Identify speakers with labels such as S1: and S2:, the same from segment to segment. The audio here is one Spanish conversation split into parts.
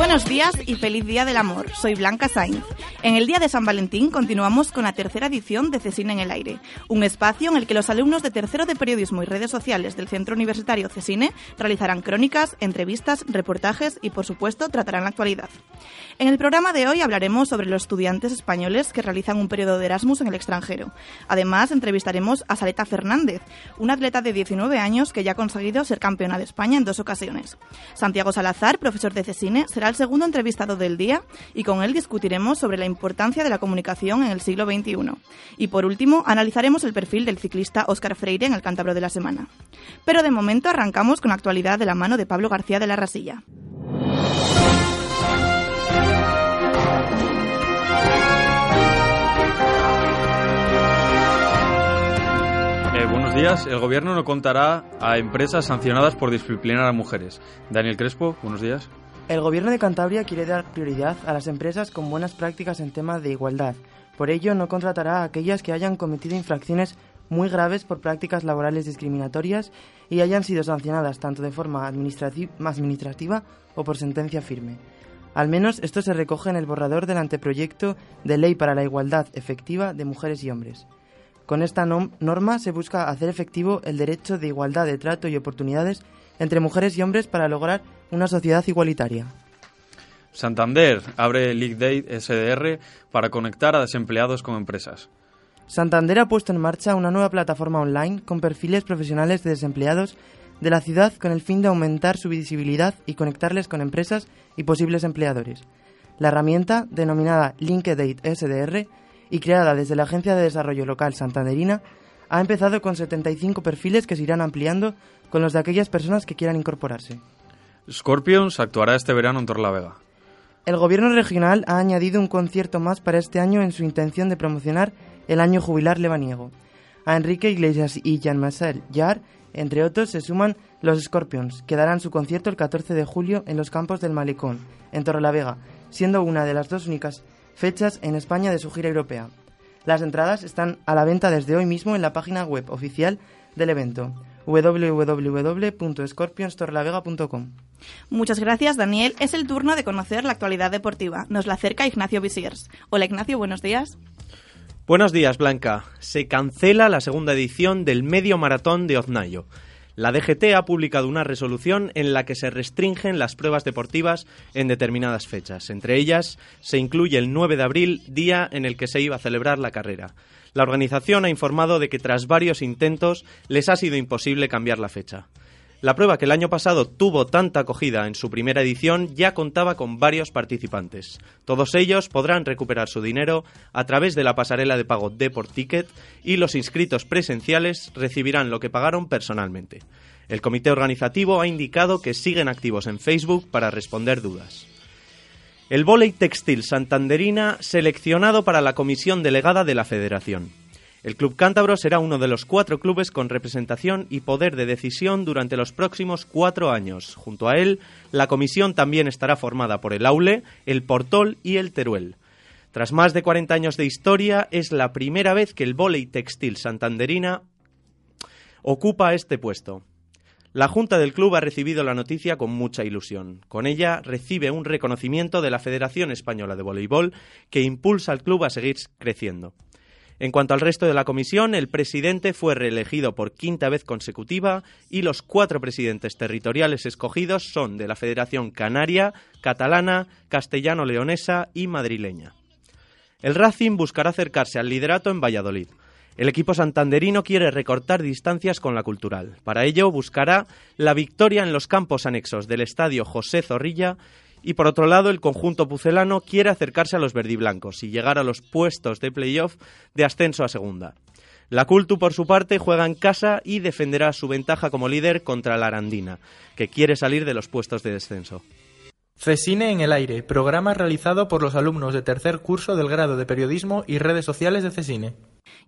S1: Buenos días y feliz Día del Amor. Soy Blanca Sainz. En el Día de San Valentín continuamos con la tercera edición de Cesine en el Aire, un espacio en el que los alumnos de tercero de periodismo y redes sociales del Centro Universitario Cesine realizarán crónicas, entrevistas, reportajes y, por supuesto, tratarán la actualidad. En el programa de hoy hablaremos sobre los estudiantes españoles que realizan un periodo de Erasmus en el extranjero. Además, entrevistaremos a Saleta Fernández, una atleta de 19 años que ya ha conseguido ser campeona de España en dos ocasiones. Santiago Salazar, profesor de Cesine, será el segundo entrevistado del día y con él discutiremos sobre la importancia de la comunicación en el siglo XXI. Y por último, analizaremos el perfil del ciclista Óscar Freire en el Cántabro de la Semana. Pero de momento arrancamos con la actualidad de la mano de Pablo García de la Rasilla.
S2: Días. El gobierno no contará a empresas sancionadas por disciplinar a mujeres. Daniel Crespo, buenos días.
S3: El Gobierno de Cantabria quiere dar prioridad a las empresas con buenas prácticas en tema de igualdad. Por ello, no contratará a aquellas que hayan cometido infracciones muy graves por prácticas laborales discriminatorias y hayan sido sancionadas tanto de forma administrativa o por sentencia firme. Al menos esto se recoge en el borrador del anteproyecto de Ley para la Igualdad Efectiva de Mujeres y Hombres. Con esta norma se busca hacer efectivo el derecho de igualdad de trato y oportunidades entre mujeres y hombres para lograr una sociedad igualitaria.
S2: Santander abre League Day SDR para conectar a desempleados con empresas.
S3: Santander ha puesto en marcha una nueva plataforma online con perfiles profesionales de desempleados de la ciudad con el fin de aumentar su visibilidad y conectarles con empresas y posibles empleadores. La herramienta, denominada LinkedIn SDR y creada desde la Agencia de Desarrollo Local Santanderina, ha empezado con 75 perfiles que se irán ampliando con los de aquellas personas que quieran incorporarse.
S2: Scorpions actuará este verano en Torlavega.
S3: El gobierno regional ha añadido un concierto más para este año en su intención de promocionar el año jubilar lebaniego. A Enrique Iglesias y Jean-Marcel Jarre, entre otros, se suman los Scorpions, que darán su concierto el 14 de julio en los campos del Malecón, en Torrelavega, siendo una de las dos únicas fechas en España de su gira europea. Las entradas están a la venta desde hoy mismo en la página web oficial del evento www.scorpionstorlavega.com.
S1: Muchas gracias, Daniel. Es el turno de conocer la actualidad deportiva. Nos la acerca Ignacio Visiers. Hola, Ignacio, buenos días.
S4: Buenos días, Blanca. Se cancela la segunda edición del Medio Maratón de Oznayo. La DGT ha publicado una resolución en la que se restringen las pruebas deportivas en determinadas fechas. Entre ellas se incluye el 9 de abril, día en el que se iba a celebrar la carrera. La organización ha informado de que tras varios intentos les ha sido imposible cambiar la fecha. La prueba que el año pasado tuvo tanta acogida en su primera edición ya contaba con varios participantes. Todos ellos podrán recuperar su dinero a través de la pasarela de pago Deport Ticket y los inscritos presenciales recibirán lo que pagaron personalmente. El comité organizativo ha indicado que siguen activos en Facebook para responder dudas. El vóley textil santanderina seleccionado para la comisión delegada de la Federación. El Club Cántabro será uno de los cuatro clubes con representación y poder de decisión durante los próximos cuatro años. Junto a él, la comisión también estará formada por el Aule, el Portol y el Teruel. Tras más de 40 años de historia, es la primera vez que el vóley textil santanderina ocupa este puesto. La Junta del Club ha recibido la noticia con mucha ilusión. Con ella recibe un reconocimiento de la Federación Española de Voleibol que impulsa al club a seguir creciendo. En cuanto al resto de la comisión, el presidente fue reelegido por quinta vez consecutiva y los cuatro presidentes territoriales escogidos son de la Federación Canaria, Catalana, Castellano-Leonesa y Madrileña. El Racing buscará acercarse al liderato en Valladolid. El equipo santanderino quiere recortar distancias con la cultural. Para ello buscará la victoria en los campos anexos del estadio José Zorrilla Y por otro lado, el conjunto pucelano quiere acercarse a los verdiblancos y llegar a los puestos de playoff de ascenso a segunda. La Cultu, por su parte, juega en casa y defenderá su ventaja como líder contra la Arandina, que quiere salir de los puestos de descenso.
S5: Cecine en el aire, programa realizado por los alumnos de tercer curso del grado de Periodismo y Redes Sociales de Cecine.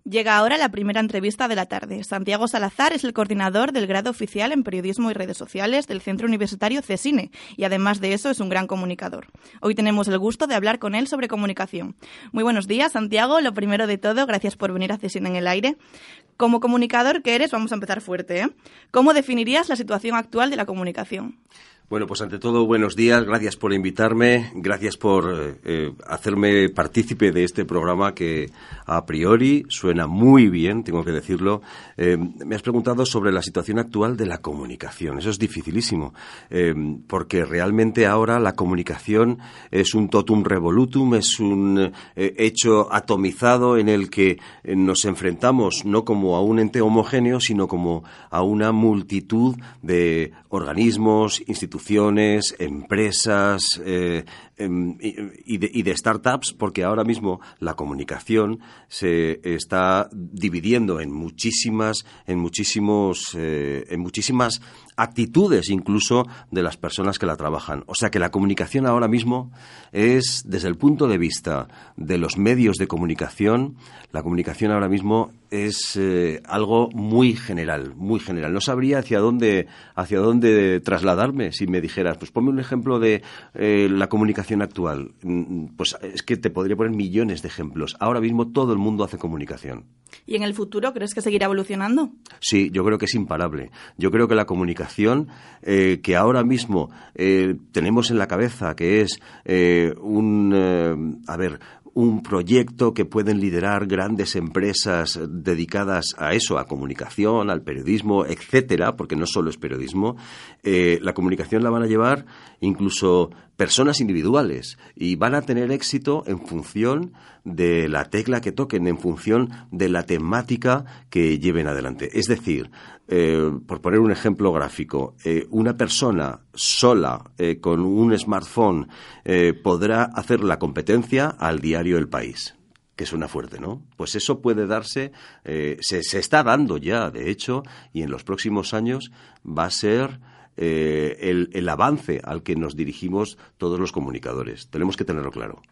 S1: Llega ahora la primera entrevista de la tarde. Santiago Salazar es el coordinador del grado oficial en Periodismo y Redes Sociales del Centro Universitario CESINE y además de eso es un gran comunicador. Hoy tenemos el gusto de hablar con él sobre comunicación. Muy buenos días, Santiago. Lo primero de todo, gracias por venir a CESINE en el aire. Como comunicador que eres, vamos a empezar fuerte. ¿eh? ¿Cómo definirías la situación actual de la comunicación?
S6: Bueno, pues ante todo, buenos días, gracias por invitarme, gracias por eh, hacerme partícipe de este programa que a priori suena muy bien, tengo que decirlo. Eh, me has preguntado sobre la situación actual de la comunicación. Eso es dificilísimo, eh, porque realmente ahora la comunicación es un totum revolutum, es un hecho atomizado en el que nos enfrentamos no como a un ente homogéneo, sino como a una multitud de organismos, instituciones, empresas eh, em, y, de, startups, porque ahora mismo la comunicación se está dividiendo en muchísimas, en muchísimos, eh, en muchísimas actitudes incluso de las personas que la trabajan. O sea que la comunicación ahora mismo es, desde el punto de vista de los medios de comunicación, la comunicación ahora mismo es eh, algo muy general, muy general. No sabría hacia dónde, hacia dónde trasladarme si me dijeras, pues ponme un ejemplo de eh, la comunicación actual. Mm, pues es que te podría poner millones de ejemplos. Ahora mismo todo el mundo hace comunicación.
S1: ¿Y en el futuro crees que seguirá evolucionando?
S6: Sí, yo creo que es imparable. Yo creo que la comunicación eh, que ahora mismo tenemos en la cabeza, que es un, a ver, un proyecto que pueden liderar grandes empresas dedicadas a eso, a comunicación, al periodismo, etcétera, porque no solo es periodismo, eh, la comunicación la van a llevar incluso personas individuales y van a tener éxito en función de la tecla que toquen, en función de la temática que lleven adelante. Es decir, eh, por poner un ejemplo gráfico, eh, una persona sola eh, con un smartphone podrá hacer la competencia al diario El País que suena fuerte, ¿no? Pues eso puede darse, se, se, está dando ya, de hecho, y en los próximos años va a ser el, el avance al que nos dirigimos todos los comunicadores. Tenemos que tenerlo claro.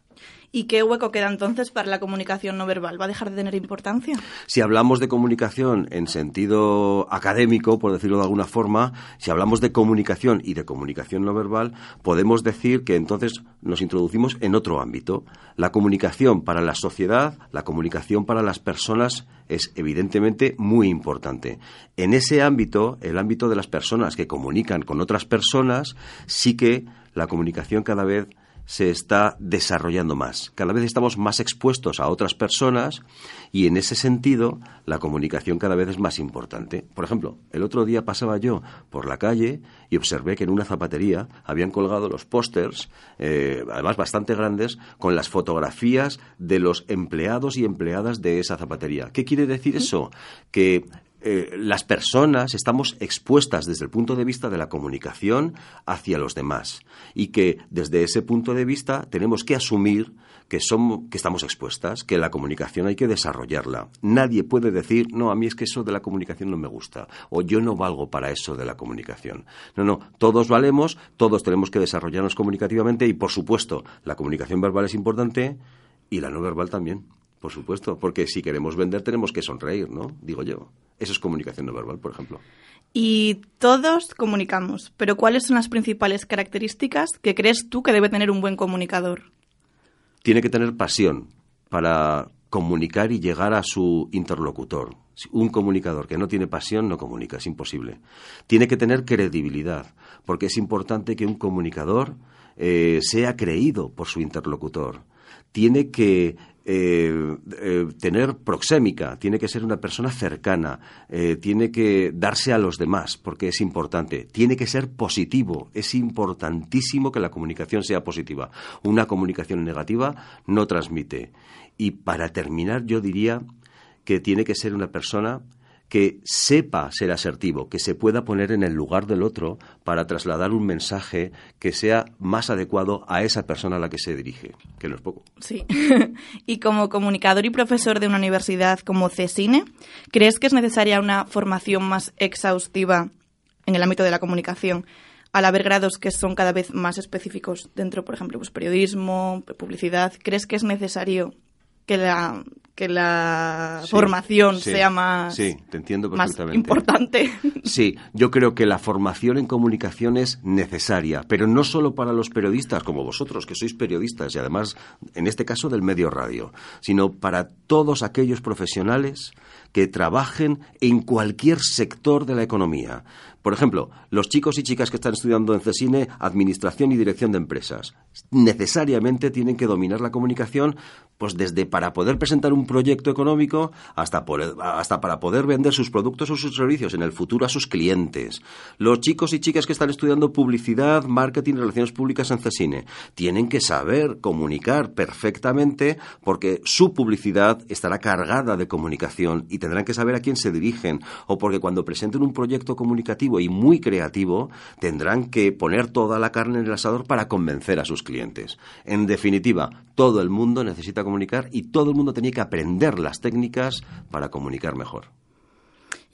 S1: ¿Y qué hueco queda entonces para la comunicación no verbal? ¿Va a dejar de tener importancia?
S6: Si hablamos de comunicación en sentido académico, por decirlo de alguna forma, si hablamos de comunicación y de comunicación no verbal, podemos decir que entonces nos introducimos en otro ámbito. La comunicación para la sociedad, la comunicación para las personas es evidentemente muy importante. En ese ámbito, el ámbito de las personas que comunican con otras personas, sí que la comunicación cada vez se está desarrollando más. Cada vez estamos más expuestos a otras personas y en ese sentido la comunicación cada vez es más importante. Por ejemplo, el otro día pasaba yo por la calle y observé que en una zapatería habían colgado los pósters, eh, además bastante grandes, con las fotografías de los empleados y empleadas de esa zapatería. ¿Qué quiere decir eso? Que eh, las personas estamos expuestas desde el punto de vista de la comunicación hacia los demás y que desde ese punto de vista tenemos que asumir que, somos, que estamos expuestas, que la comunicación hay que desarrollarla. Nadie puede decir, no, a mí es que eso de la comunicación no me gusta o yo no valgo para eso de la comunicación. No, no, todos valemos, todos tenemos que desarrollarnos comunicativamente y, por supuesto, la comunicación verbal es importante y la no verbal también. Por supuesto, porque si queremos vender tenemos que sonreír, ¿no? Digo yo. Eso es comunicación no verbal, por ejemplo.
S1: Y todos comunicamos, pero ¿cuáles son las principales características que crees tú que debe tener un buen comunicador?
S6: Tiene que tener pasión para comunicar y llegar a su interlocutor. Un comunicador que no tiene pasión no comunica, es imposible. Tiene que tener credibilidad, porque es importante que un comunicador eh, sea creído por su interlocutor. Tiene que eh, eh, tener proxémica, tiene que ser una persona cercana, eh, tiene que darse a los demás, porque es importante, tiene que ser positivo, es importantísimo que la comunicación sea positiva. Una comunicación negativa no transmite. Y para terminar, yo diría que tiene que ser una persona que sepa ser asertivo, que se pueda poner en el lugar del otro para trasladar un mensaje que sea más adecuado a esa persona a la que se dirige, que no es poco.
S1: Sí. y como comunicador y profesor de una universidad como CESINE, ¿crees que es necesaria una formación más exhaustiva en el ámbito de la comunicación? al haber grados que son cada vez más específicos dentro, por ejemplo, pues periodismo, publicidad, ¿crees que es necesario que la que la formación sea más,
S6: sí, te entiendo
S1: más importante.
S6: Sí, yo creo que la formación en comunicación es necesaria, pero no solo para los periodistas como vosotros, que sois periodistas y además, en este caso, del medio radio, sino para todos aquellos profesionales que trabajen en cualquier sector de la economía. Por ejemplo, los chicos y chicas que están estudiando en CESINE Administración y Dirección de Empresas necesariamente tienen que dominar la comunicación pues desde para poder presentar un proyecto económico hasta, hasta para poder vender sus productos o sus servicios en el futuro a sus clientes. Los chicos y chicas que están estudiando publicidad, marketing relaciones públicas en CESINE tienen que saber comunicar perfectamente porque su publicidad estará cargada de comunicación y tendrán que saber a quién se dirigen o porque cuando presenten un proyecto comunicativo y muy creativo tendrán que poner toda la carne en el asador para convencer a sus clientes. En definitiva, todo el mundo necesita comunicar y todo el mundo tenía que aprender las técnicas para comunicar mejor.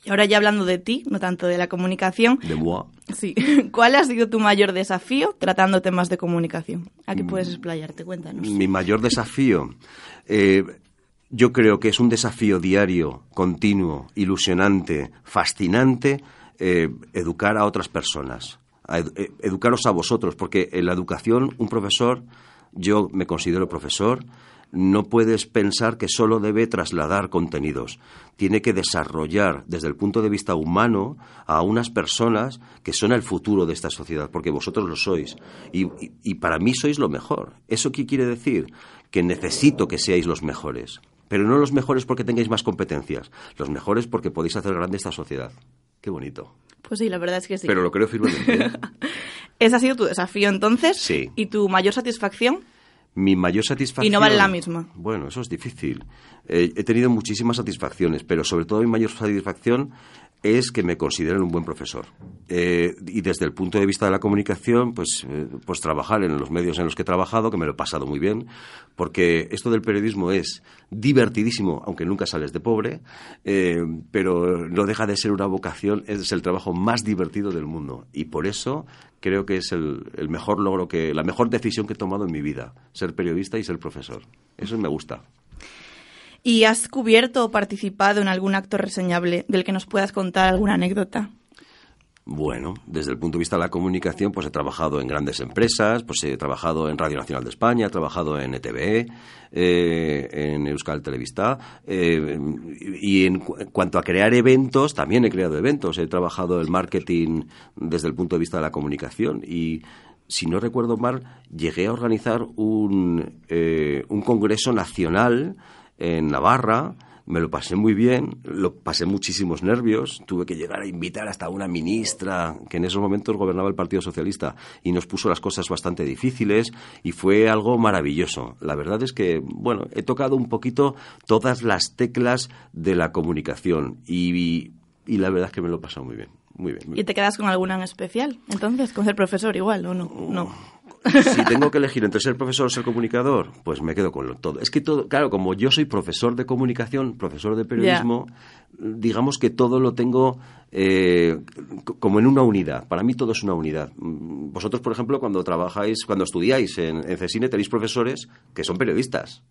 S1: Y ahora ya hablando de ti, no tanto de la comunicación.
S6: De moi.
S1: Sí. ¿Cuál ha sido tu mayor desafío tratando temas de comunicación? ¿A qué puedes explayarte? Cuéntanos.
S6: Mi mayor desafío. Eh, yo creo que es un desafío diario, continuo, ilusionante, fascinante, eh, educar a otras personas, eh, educaros a vosotros, porque en la educación un profesor, yo me considero profesor, no puedes pensar que solo debe trasladar contenidos. Tiene que desarrollar desde el punto de vista humano a unas personas que son el futuro de esta sociedad, porque vosotros lo sois. Y, y para mí sois lo mejor. ¿Eso qué quiere decir? Que necesito que seáis los mejores. Pero no los mejores porque tengáis más competencias, los mejores porque podéis hacer grande esta sociedad. Qué bonito.
S1: Pues sí, la verdad es que sí.
S6: Pero lo creo firmemente.
S1: ¿Ese ha sido tu desafío entonces?
S6: Sí.
S1: ¿Y tu mayor satisfacción?
S6: Mi mayor satisfacción.
S1: Y no vale la misma.
S6: Bueno, eso es difícil. Eh, he tenido muchísimas satisfacciones, pero sobre todo mi mayor satisfacción es que me consideren un buen profesor. Eh, y desde el punto de vista de la comunicación, pues, eh, pues trabajar en los medios en los que he trabajado, que me lo he pasado muy bien, porque esto del periodismo es divertidísimo, aunque nunca sales de pobre, eh, pero no deja de ser una vocación, es el trabajo más divertido del mundo. Y por eso creo que es el, el mejor logro, que la mejor decisión que he tomado en mi vida, ser periodista y ser profesor. Eso me gusta.
S1: ¿Y has cubierto o participado en algún acto reseñable del que nos puedas contar alguna anécdota?
S6: Bueno, desde el punto de vista de la comunicación, pues he trabajado en grandes empresas, pues he trabajado en Radio Nacional de España, he trabajado en ETV, eh, en Euskal Televista, eh, y en, cuanto a crear eventos, también he creado eventos, he trabajado el marketing desde el punto de vista de la comunicación y si no recuerdo mal, llegué a organizar un, eh, un congreso nacional en Navarra, me lo pasé muy bien, lo pasé muchísimos nervios, tuve que llegar a invitar hasta una ministra que en esos momentos gobernaba el Partido Socialista y nos puso las cosas bastante difíciles y fue algo maravilloso. La verdad es que, bueno, he tocado un poquito todas las teclas de la comunicación y, y la verdad es que me lo he pasado muy bien. Muy bien,
S1: ¿Y te quedas con alguna en especial? Entonces, con ser profesor igual, ¿o no? no.
S6: Si tengo que elegir entre ser profesor o ser comunicador, pues me quedo con todo. Es que todo, claro, como yo soy profesor de comunicación, profesor de periodismo, digamos que todo lo tengo eh, como en una unidad. Para mí todo es una unidad. Vosotros, por ejemplo, cuando trabajáis, cuando estudiáis en, en CESINE, tenéis profesores que son periodistas.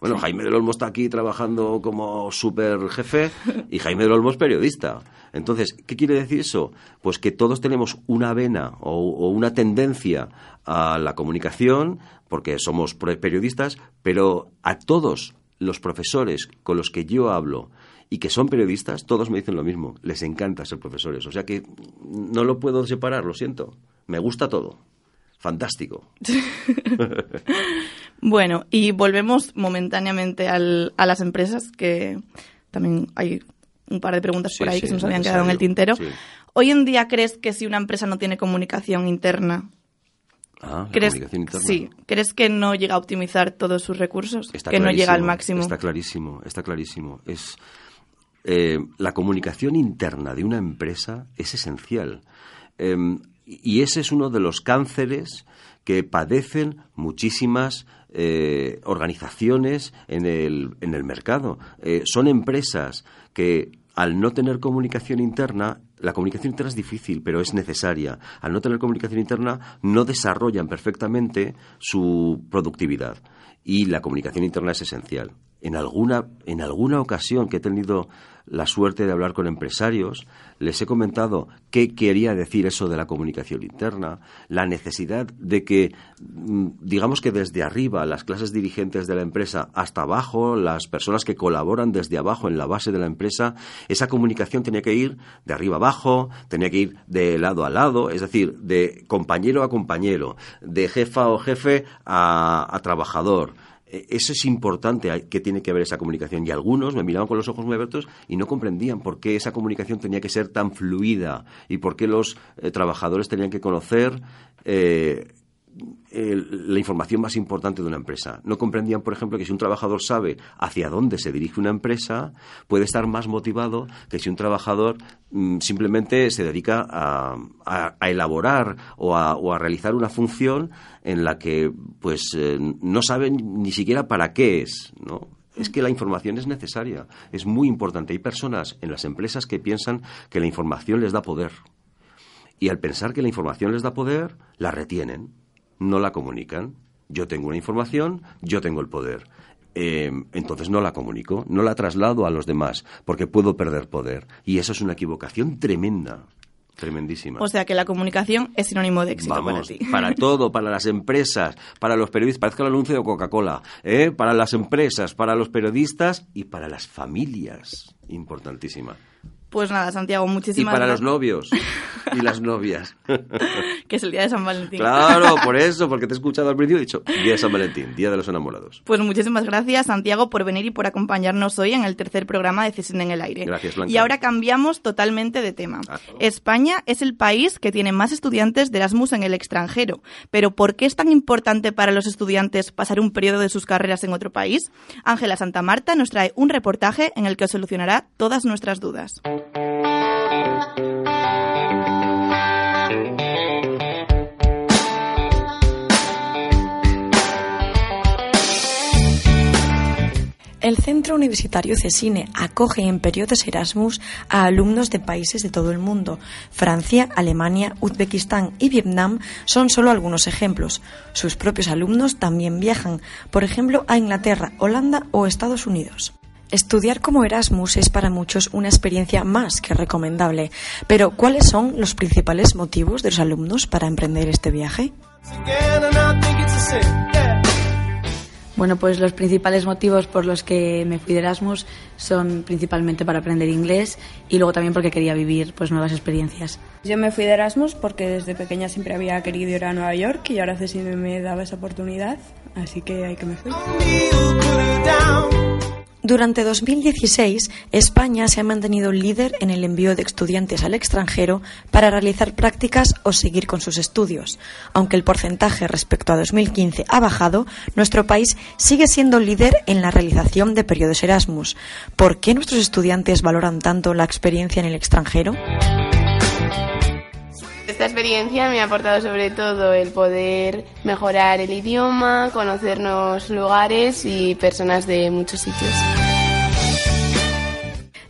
S6: Bueno, Jaime del Olmo está aquí trabajando como super jefe y Jaime del Olmo es periodista. Entonces, ¿qué quiere decir eso? Pues que todos tenemos una vena o, una tendencia a la comunicación, porque somos periodistas, pero a todos los profesores con los que yo hablo y que son periodistas, todos me dicen lo mismo. Les encanta ser profesores. O sea que no lo puedo separar, lo siento. Me gusta todo. Fantástico.
S1: bueno, y volvemos momentáneamente al, a las empresas, que también hay un par de preguntas por ahí que se nos habían quedado en el tintero. Hoy en día, ¿crees que si una empresa no tiene comunicación interna,
S6: Ah,
S1: ¿Crees,
S6: comunicación interna.
S1: Sí. ¿Crees que no llega a optimizar todos sus recursos? que no llega al máximo.
S6: Está clarísimo, está clarísimo. Es, eh, la comunicación interna de una empresa es esencial. Em, y ese es uno de los cánceres que padecen muchísimas eh, organizaciones en el, en el mercado. Eh, son empresas que al no tener comunicación interna, la comunicación interna es difícil, pero es necesaria. Al no tener comunicación interna, no desarrollan perfectamente su productividad. Y la comunicación interna es esencial. En alguna, en alguna ocasión que he tenido la suerte de hablar con empresarios, les he comentado qué quería decir eso de la comunicación interna, la necesidad de que, mm, digamos que desde arriba, las clases dirigentes de la empresa hasta abajo, las personas que colaboran desde abajo en la base de la empresa, esa comunicación tenía que ir de arriba abajo, tenía que ir de lado a lado, es decir, de compañero a compañero, de jefa o jefe a trabajador eh, eso es importante que tiene que haber esa comunicación. Y algunos me miraban con los ojos muy abiertos y no comprendían por qué esa comunicación tenía que ser tan fluida y por qué los eh, trabajadores tenían que conocer eh, la información más importante de una empresa. No comprendían, por ejemplo, que si un trabajador sabe hacia dónde se dirige una empresa, puede estar más motivado que si un trabajador mm, simplemente se dedica a, elaborar o a, realizar una función en la que pues eh, no saben ni siquiera para qué es, ¿no? es que la información es necesaria, es muy importante. Hay personas en las empresas que piensan que la información les da poder. Y al pensar que la información les da poder, la retienen no la comunican. Yo tengo una información, yo tengo el poder. Eh, entonces no la comunico, no la traslado a los demás, porque puedo perder poder. Y eso es una equivocación tremenda. Tremendísima.
S1: O sea que la comunicación es sinónimo de éxito para ti.
S6: Para todo, para las empresas, para los periodistas, parece el anuncio de Coca-Cola, ¿eh? para las empresas, para los periodistas y para las familias. Importantísima.
S1: Pues nada, Santiago, muchísimas
S6: gracias. Y para los novios y las novias.
S1: que es el día de San Valentín.
S6: Claro, por eso, porque te he escuchado al principio y he dicho, día de San Valentín, día de los enamorados.
S1: Pues muchísimas gracias, Santiago, por venir y por acompañarnos hoy en el tercer programa de Decisión en el Aire.
S6: Gracias, Blanca.
S1: Y ahora cambiamos totalmente de tema. Ah, España es el país que tiene más estudiantes de Erasmus en el extranjero. Pero ¿por qué es tan importante para los estudiantes pasar un periodo de sus carreras en otro país? Ángela Santa Marta nos trae un reportaje en el que os solucionará todas nuestras dudas. El Centro Universitario CESINE acoge en periodos Erasmus a alumnos de países de todo el mundo. Francia, Alemania, Uzbekistán y Vietnam son solo algunos ejemplos. Sus propios alumnos también viajan, por ejemplo, a Inglaterra, Holanda o Estados Unidos. Estudiar como Erasmus es para muchos una experiencia más que recomendable, pero ¿cuáles son los principales motivos de los alumnos para emprender este viaje?
S7: Bueno, pues los principales motivos por los que me fui de Erasmus son principalmente para aprender inglés y luego también porque quería vivir pues nuevas experiencias.
S8: Yo me fui de Erasmus porque desde pequeña siempre había querido ir a Nueva York y ahora sí me daba esa oportunidad, así que hay que me fui.
S1: Durante 2016, España se ha mantenido líder en el envío de estudiantes al extranjero para realizar prácticas o seguir con sus estudios. Aunque el porcentaje respecto a 2015 ha bajado, nuestro país sigue siendo líder en la realización de periodos Erasmus. ¿Por qué nuestros estudiantes valoran tanto la experiencia en el extranjero?
S9: Esta experiencia me ha aportado sobre todo el poder mejorar el idioma, conocer nuevos lugares y personas de muchos sitios.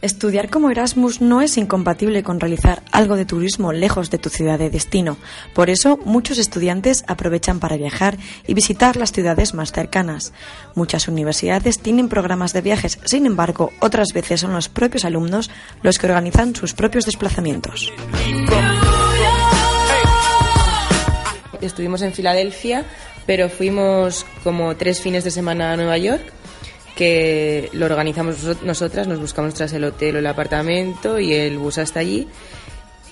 S1: Estudiar como Erasmus no es incompatible con realizar algo de turismo lejos de tu ciudad de destino. Por eso, muchos estudiantes aprovechan para viajar y visitar las ciudades más cercanas. Muchas universidades tienen programas de viajes, sin embargo, otras veces son los propios alumnos los que organizan sus propios desplazamientos.
S10: Estuvimos en Filadelfia, pero fuimos como tres fines de semana a Nueva York que lo organizamos nosotras, nos buscamos tras el hotel o el apartamento y el bus hasta allí.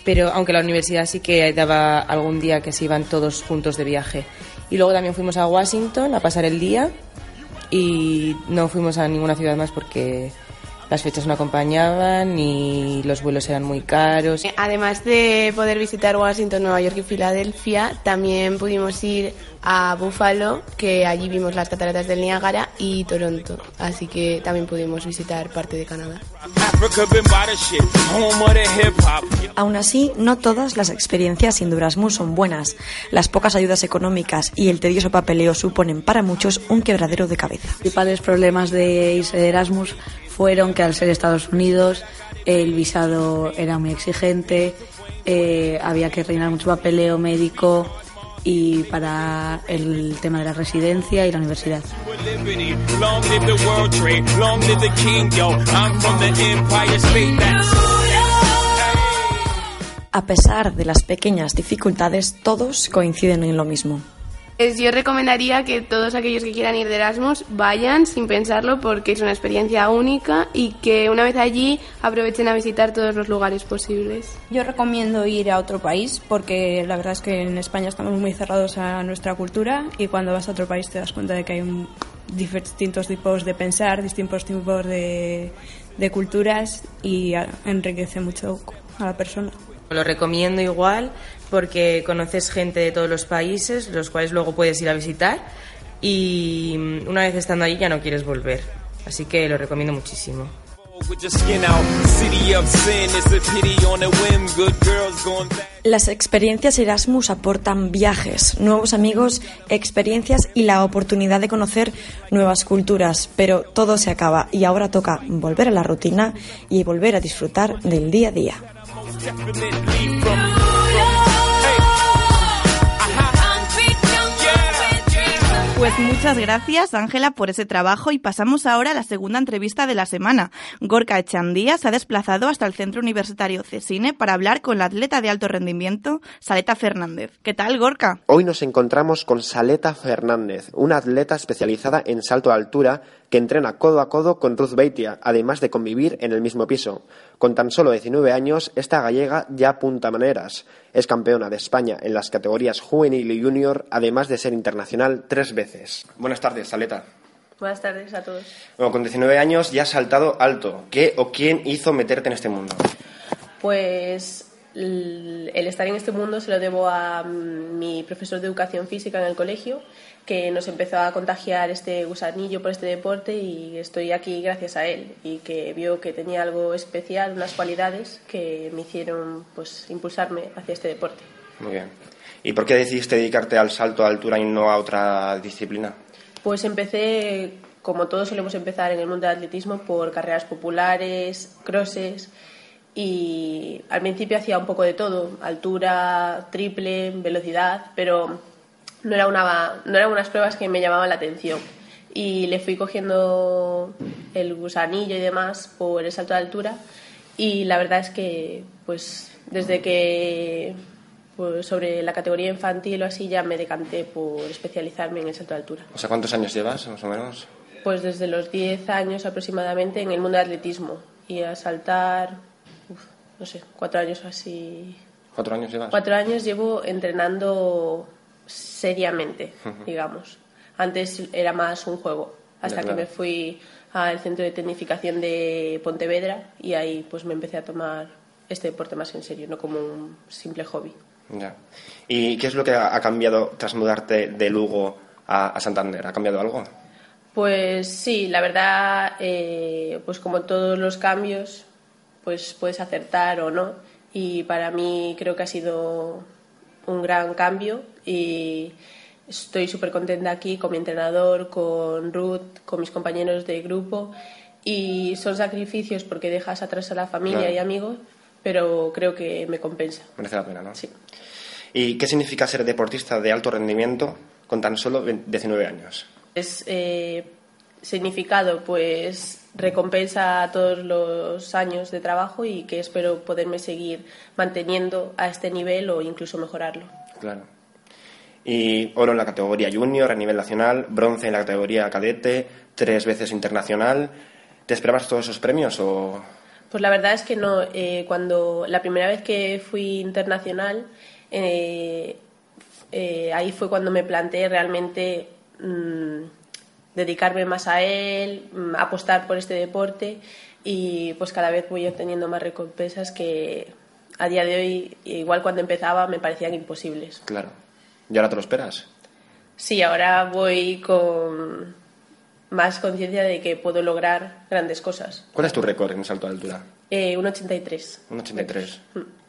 S10: Pero aunque la universidad sí que daba algún día que se iban todos juntos de viaje. Y luego también fuimos a Washington a pasar el día y no fuimos a ninguna ciudad más porque las fechas no acompañaban y los vuelos eran muy caros.
S9: Además de poder visitar Washington, Nueva York y Filadelfia, también pudimos ir a Buffalo, que allí vimos las cataratas del Niágara, y Toronto, así que también pudimos visitar parte de Canadá.
S11: Aún así, no todas las experiencias sin Erasmus son buenas. Las pocas ayudas económicas y el tedioso papeleo suponen para muchos un quebradero de cabeza.
S7: Los principales problemas de irse de Erasmus fueron que al ser Estados Unidos el visado era muy exigente, eh, había que reinar mucho papeleo médico y para el tema de la residencia y la universidad.
S11: A pesar de las pequeñas dificultades, todos coinciden en lo mismo.
S9: Pues yo recomendaría que todos aquellos que quieran ir de Erasmus vayan sin pensarlo porque es una experiencia única y que una vez allí aprovechen a visitar todos los lugares posibles.
S8: Yo recomiendo ir a otro país porque la verdad es que en España estamos muy cerrados a nuestra cultura y cuando vas a otro país te das cuenta de que hay un, distintos tipos de pensar, distintos tipos de culturas y enriquece mucho a la persona.
S10: Lo recomiendo igual porque conoces gente de todos los países, los cuales luego puedes ir a visitar y una vez estando allí ya no quieres volver. Así que lo recomiendo muchísimo.
S11: Las experiencias Erasmus aportan viajes, nuevos amigos, experiencias y la oportunidad de conocer nuevas culturas, pero todo se acaba y ahora toca volver a la rutina y volver a disfrutar del día a día.
S1: Pues muchas gracias, Ángela, por ese trabajo y pasamos ahora a la segunda entrevista de la semana. Gorka Echandía se ha desplazado hasta el Centro Universitario Cesine para hablar con la atleta de alto rendimiento, Saleta Fernández. ¿Qué tal, Gorka?
S12: Hoy nos encontramos con Saleta Fernández, una atleta especializada en salto a altura que entrena codo a codo con Ruth Beitia, además de convivir en el mismo piso. Con tan solo 19 años, esta gallega ya apunta maneras. Es campeona de España en las categorías juvenil y junior, además de ser internacional tres veces. Buenas tardes, Saleta.
S13: Buenas tardes a todos.
S12: Bueno, con 19 años ya has saltado alto. ¿Qué o quién hizo meterte en este mundo?
S13: Pues el estar en este mundo se lo debo a mm, mi profesor de educación física en el colegio, que nos empezó a contagiar este gusanillo por este deporte y estoy aquí gracias a él y que vio que tenía algo especial, unas cualidades que me hicieron pues impulsarme hacia este deporte.
S12: Muy bien. ¿Y por qué decidiste dedicarte al salto a altura y no a otra disciplina?
S13: Pues empecé, como todos solemos empezar en el mundo del atletismo, por carreras populares, crosses y al principio hacía un poco de todo, altura, triple, velocidad, pero no, era una, no eran unas pruebas que me llamaban la atención. Y le fui cogiendo el gusanillo y demás por el salto de altura. Y la verdad es que, pues, desde que pues, sobre la categoría infantil o así ya me decanté por especializarme en el salto de altura.
S12: O sea, ¿cuántos años llevas, más o menos?
S13: Pues desde los 10 años aproximadamente en el mundo del atletismo. Y a saltar, no sé, cuatro años así.
S12: ¿Cuatro años llevas?
S13: Cuatro años llevo entrenando seriamente, digamos. Antes era más un juego, hasta que me fui al centro de tecnificación de Pontevedra y ahí pues me empecé a tomar este deporte más en serio, no como un simple hobby.
S12: Ya. ¿Y qué es lo que ha cambiado tras mudarte de Lugo a, Santander? ¿Ha cambiado algo?
S13: Pues sí, la verdad, eh, pues como todos los cambios, pues puedes acertar o no. Y para mí creo que ha sido un gran cambio y estoy súper contenta aquí con mi entrenador, con Ruth, con mis compañeros de grupo y son sacrificios porque dejas atrás a la familia y amigos, pero creo que me compensa.
S12: Merece la pena, ¿no?
S13: Sí.
S12: ¿Y qué significa ser deportista de alto rendimiento con tan solo 19 años?
S13: Es eh, significado, pues recompensa todos los años de trabajo y que espero poderme seguir manteniendo a este nivel o incluso mejorarlo.
S12: Claro. Y oro en la categoría junior a nivel nacional, bronce en la categoría cadete, tres veces internacional. ¿Te esperabas todos esos premios o...?
S13: Pues la verdad es que no. Eh, cuando la primera vez que fui internacional, eh, eh, ahí fue cuando me planteé realmente mm, dedicarme más a él, mm, apostar por este deporte y pues cada vez voy obteniendo más recompensas que a día de hoy, igual cuando empezaba, me parecían imposibles.
S12: Claro. ¿Y ahora te lo esperas?
S13: Sí, ahora voy con más conciencia de que puedo lograr grandes cosas.
S12: ¿Cuál es tu récord en salto de altura?
S13: Eh, un 83.
S12: Un 83.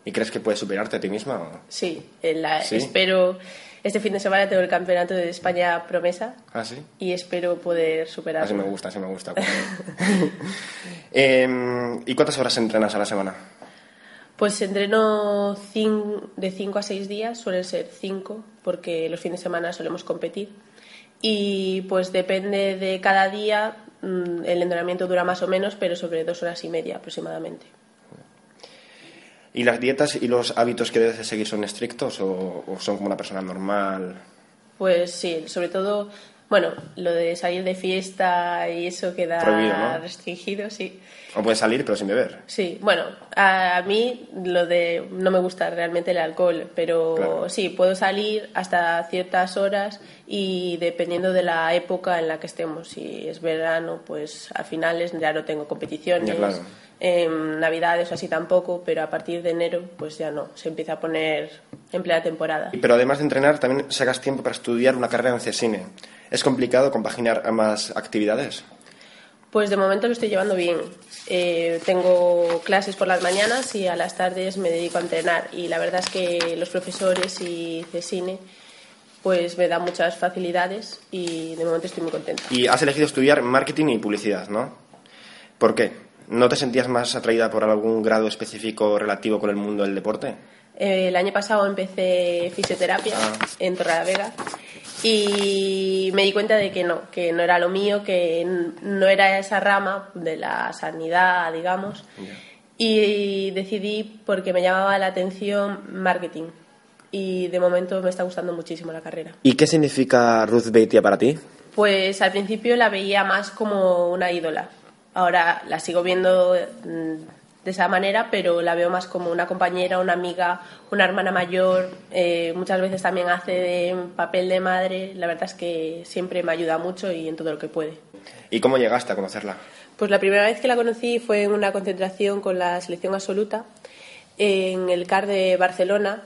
S12: ¿Y crees que puedes superarte a ti misma? o?
S13: Sí, la-
S12: ¿Sí?
S13: espero. Este fin de semana tengo el campeonato de España promesa
S12: ¿Ah, sí?
S13: y espero poder superarlo.
S12: Así me gusta, así me gusta. Em, ¿Y cuántas horas entrenas a la semana?
S13: Pues entreno de 5 a 6 días, suelen ser 5, porque los fines de semana solemos competir. Y pues depende de cada día, mm, el entrenamiento dura más o menos, pero sobre dos horas y media aproximadamente.
S12: ¿Y las dietas y los hábitos que debes de seguir son estrictos o, o son como una persona normal?
S13: Pues sí, sobre todo, bueno, lo de salir de fiesta y eso queda
S12: Prohibido, ¿no?
S13: restringido, sí.
S12: ¿O puedes salir pero sin beber?
S13: Sí, bueno, a, mí lo de no me gusta realmente el alcohol, pero
S12: Claro.
S13: sí, puedo salir hasta ciertas horas y dependiendo de la época en la que estemos, si es verano, pues a finales ya no tengo competiciones,
S12: Ya, claro.
S13: En navidades o así tampoco, pero a partir de enero pues ya no, se empieza a poner en plena temporada.
S12: Pero además de entrenar, también sacas tiempo para estudiar una carrera en CESINE. ¿Es complicado compaginar ambas actividades?
S13: Pues de momento lo estoy llevando bien. Eh, tengo clases por las mañanas y a las tardes me dedico a entrenar. Y la verdad es que los profesores y CESINE pues me dan muchas facilidades y de momento estoy muy contenta.
S12: Y has elegido estudiar marketing y publicidad, ¿no? ¿Por qué? ¿No te sentías más atraída por algún grado específico relativo con el mundo del deporte?
S13: Eh, el año pasado empecé fisioterapia en Torrelavega y me di cuenta de que no, que no era lo mío, que no era esa rama de la sanidad, digamos. Y decidí porque me llamaba la atención marketing. Y de momento me está gustando muchísimo la carrera.
S12: ¿Y qué significa Ruth Beitia para ti?
S13: Pues al principio la veía más como una ídola. Ahora la sigo viendo mm, de esa manera, pero la veo más como una compañera, una amiga, una hermana mayor. Eh, muchas veces también hace de papel de madre. La verdad es que siempre me ayuda mucho y en todo lo que puede.
S12: ¿Y cómo llegaste a conocerla?
S13: Pues la primera vez que la conocí fue en una concentración con la selección absoluta en el CAR de Barcelona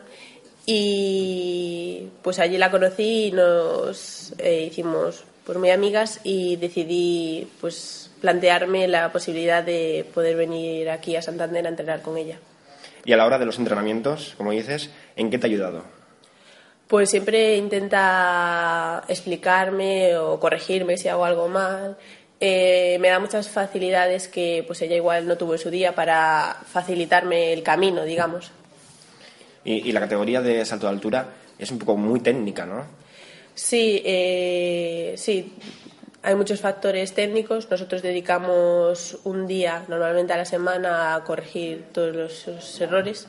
S13: y pues allí la conocí y nos eh, hicimos pues muy amigas y decidí pues plantearme la posibilidad de poder venir aquí a Santander a entrenar con ella.
S12: Y a la hora de los entrenamientos, como dices, ¿en qué te ha ayudado?
S13: Pues siempre intenta explicarme o corregirme si hago algo mal. Eh, me da muchas facilidades que pues ella igual no tuvo en su día para facilitarme el camino, digamos.
S12: Y, y la categoría de salto de altura es un poco muy técnica, ¿no?
S13: Sí, eh, sí, hay muchos factores técnicos. Nosotros dedicamos un día normalmente a la semana a corregir todos los, los errores.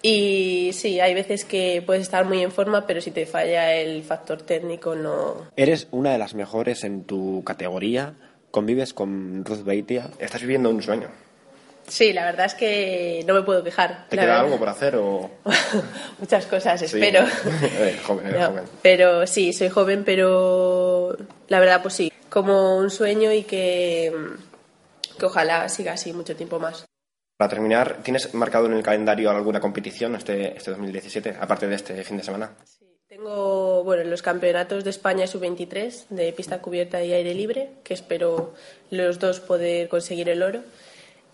S13: Y sí, hay veces que puedes estar muy en forma, pero si te falla el factor técnico no,
S12: Eres una de las mejores en tu categoría, convives con Ruth Beitia, estás viviendo un sueño.
S13: Sí, la verdad es que no me puedo quejar.
S12: ¿Te queda
S13: verdad.
S12: algo por hacer o...?
S13: Muchas cosas,
S12: Sí.
S13: espero.
S12: Eres joven, eres
S13: No,
S12: joven.
S13: Pero sí, soy joven, pero la verdad, pues sí, como un sueño y que, que ojalá siga así mucho tiempo más.
S12: Para terminar, ¿tienes marcado en el calendario alguna competición este, este 2017, aparte de este fin de semana?
S13: Tengo bueno, los campeonatos de España sub-23 de pista cubierta y aire libre, que espero los dos poder conseguir el oro.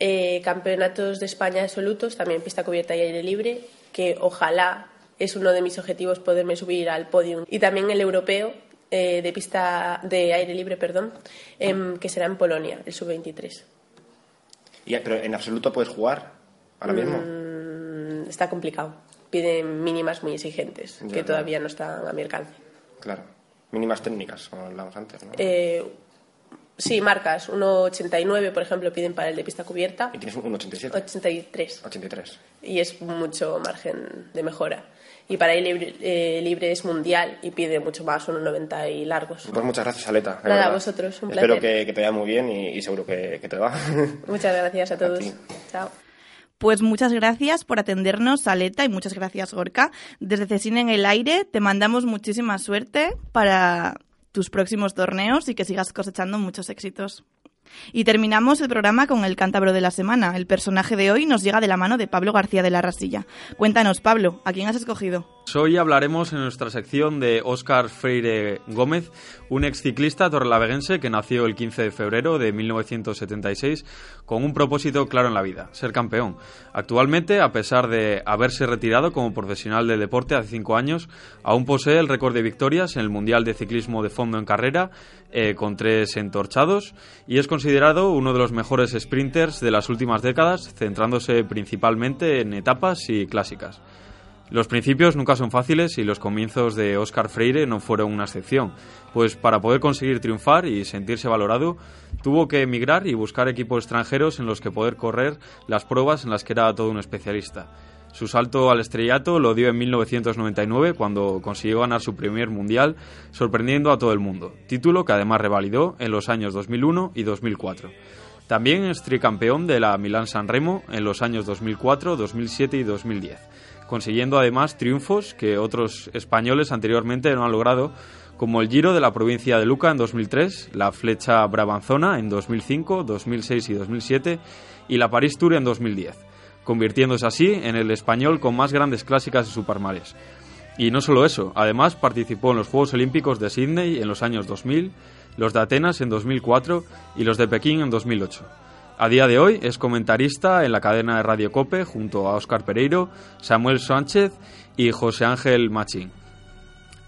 S13: Eh, campeonatos de España absolutos, también pista cubierta y aire libre, que ojalá es uno de mis objetivos poderme subir al podium. Y también el europeo eh, de pista de aire libre, perdón, em, que será en Polonia, el sub-23.
S12: Y, ¿Pero en absoluto puedes jugar ahora mismo?
S13: Mm, está complicado. Piden mínimas muy exigentes,
S12: Ya,
S13: que todavía no están a mi alcance.
S12: Claro. Mínimas técnicas, como hablamos antes, ¿no?
S13: Sí, marcas. 1,89 por ejemplo piden para el de pista cubierta.
S12: Y tienes un 87.
S13: 83.
S12: 83.
S13: Y es mucho margen de mejora. Y para aire libre, eh, libre es mundial y pide mucho más, 1,90 y largos.
S12: Pues muchas gracias, Aleta. de
S13: Nada,
S12: verdad.
S13: vosotros, un
S12: Espero
S13: placer.
S12: que, que te vaya muy bien y, y seguro que, que te va.
S13: Muchas gracias a todos.
S12: ti.
S13: Chao.
S1: Pues muchas gracias por atendernos, Aleta, y muchas gracias, Gorka. Desde Cecina en el Aire te mandamos muchísima suerte para tus próximos torneos y que sigas cosechando muchos éxitos. Y terminamos el programa con el cántabro de la semana. El personaje de hoy nos llega de la mano de Pablo García de la Rasilla. Cuéntanos, Pablo, ¿a quién has escogido?
S2: Hoy hablaremos en nuestra sección de Óscar Freire Gómez, un exciclista torrelaveguense que nació el 15 de febrero de 1976 con un propósito claro en la vida, ser campeón. Actualmente, a pesar de haberse retirado como profesional del deporte hace cinco años, aún posee el récord de victorias en el Mundial de Ciclismo de Fondo en Carrera, eh, con tres entorchados, y es considerado uno de los mejores sprinters de las últimas décadas, centrándose principalmente en etapas y clásicas. Los principios nunca son fáciles y los comienzos de Oscar Freire no fueron una excepción, pues para poder conseguir triunfar y sentirse valorado, tuvo que emigrar y buscar equipos extranjeros en los que poder correr las pruebas en las que era todo un especialista. Su salto al estrellato lo dio en 1999 cuando consiguió ganar su primer mundial, sorprendiendo a todo el mundo, título que además revalidó en los años 2001 y 2004. También es tricampeón de la Milán San Remo en los años 2004, 2007 y 2010 consiguiendo además triunfos que otros españoles anteriormente no han logrado, como el Giro de la provincia de Luca en 2003, la Flecha Brabanzona en 2005, 2006 y 2007 y la París Tour en 2010, convirtiéndose así en el español con más grandes clásicas de su Y no solo eso, además participó en los Juegos Olímpicos de Sydney en los años 2000, los de Atenas en 2004 y los de Pekín en 2008. A día de hoy es comentarista en la cadena de Radio Cope junto a Óscar Pereiro, Samuel Sánchez y José Ángel Machín.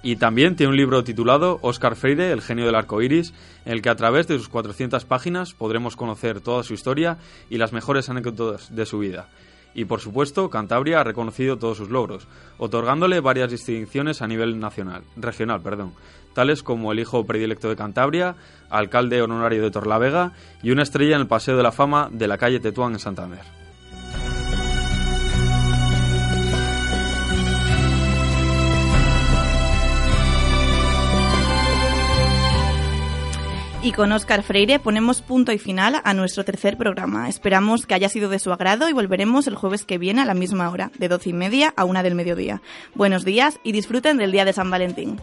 S2: Y también tiene un libro titulado Óscar Freire, el genio del arco iris, en el que a través de sus 400 páginas podremos conocer toda su historia y las mejores anécdotas de su vida. Y por supuesto, Cantabria ha reconocido todos sus logros, otorgándole varias distinciones a nivel nacional, regional, perdón, tales como el hijo predilecto de Cantabria, alcalde honorario de Torlavega y una estrella en el Paseo de la Fama de la calle Tetuán en Santander.
S1: Y con Óscar Freire ponemos punto y final a nuestro tercer programa. Esperamos que haya sido de su agrado y volveremos el jueves que viene a la misma hora, de doce y media a una del mediodía. Buenos días y disfruten del día de San Valentín.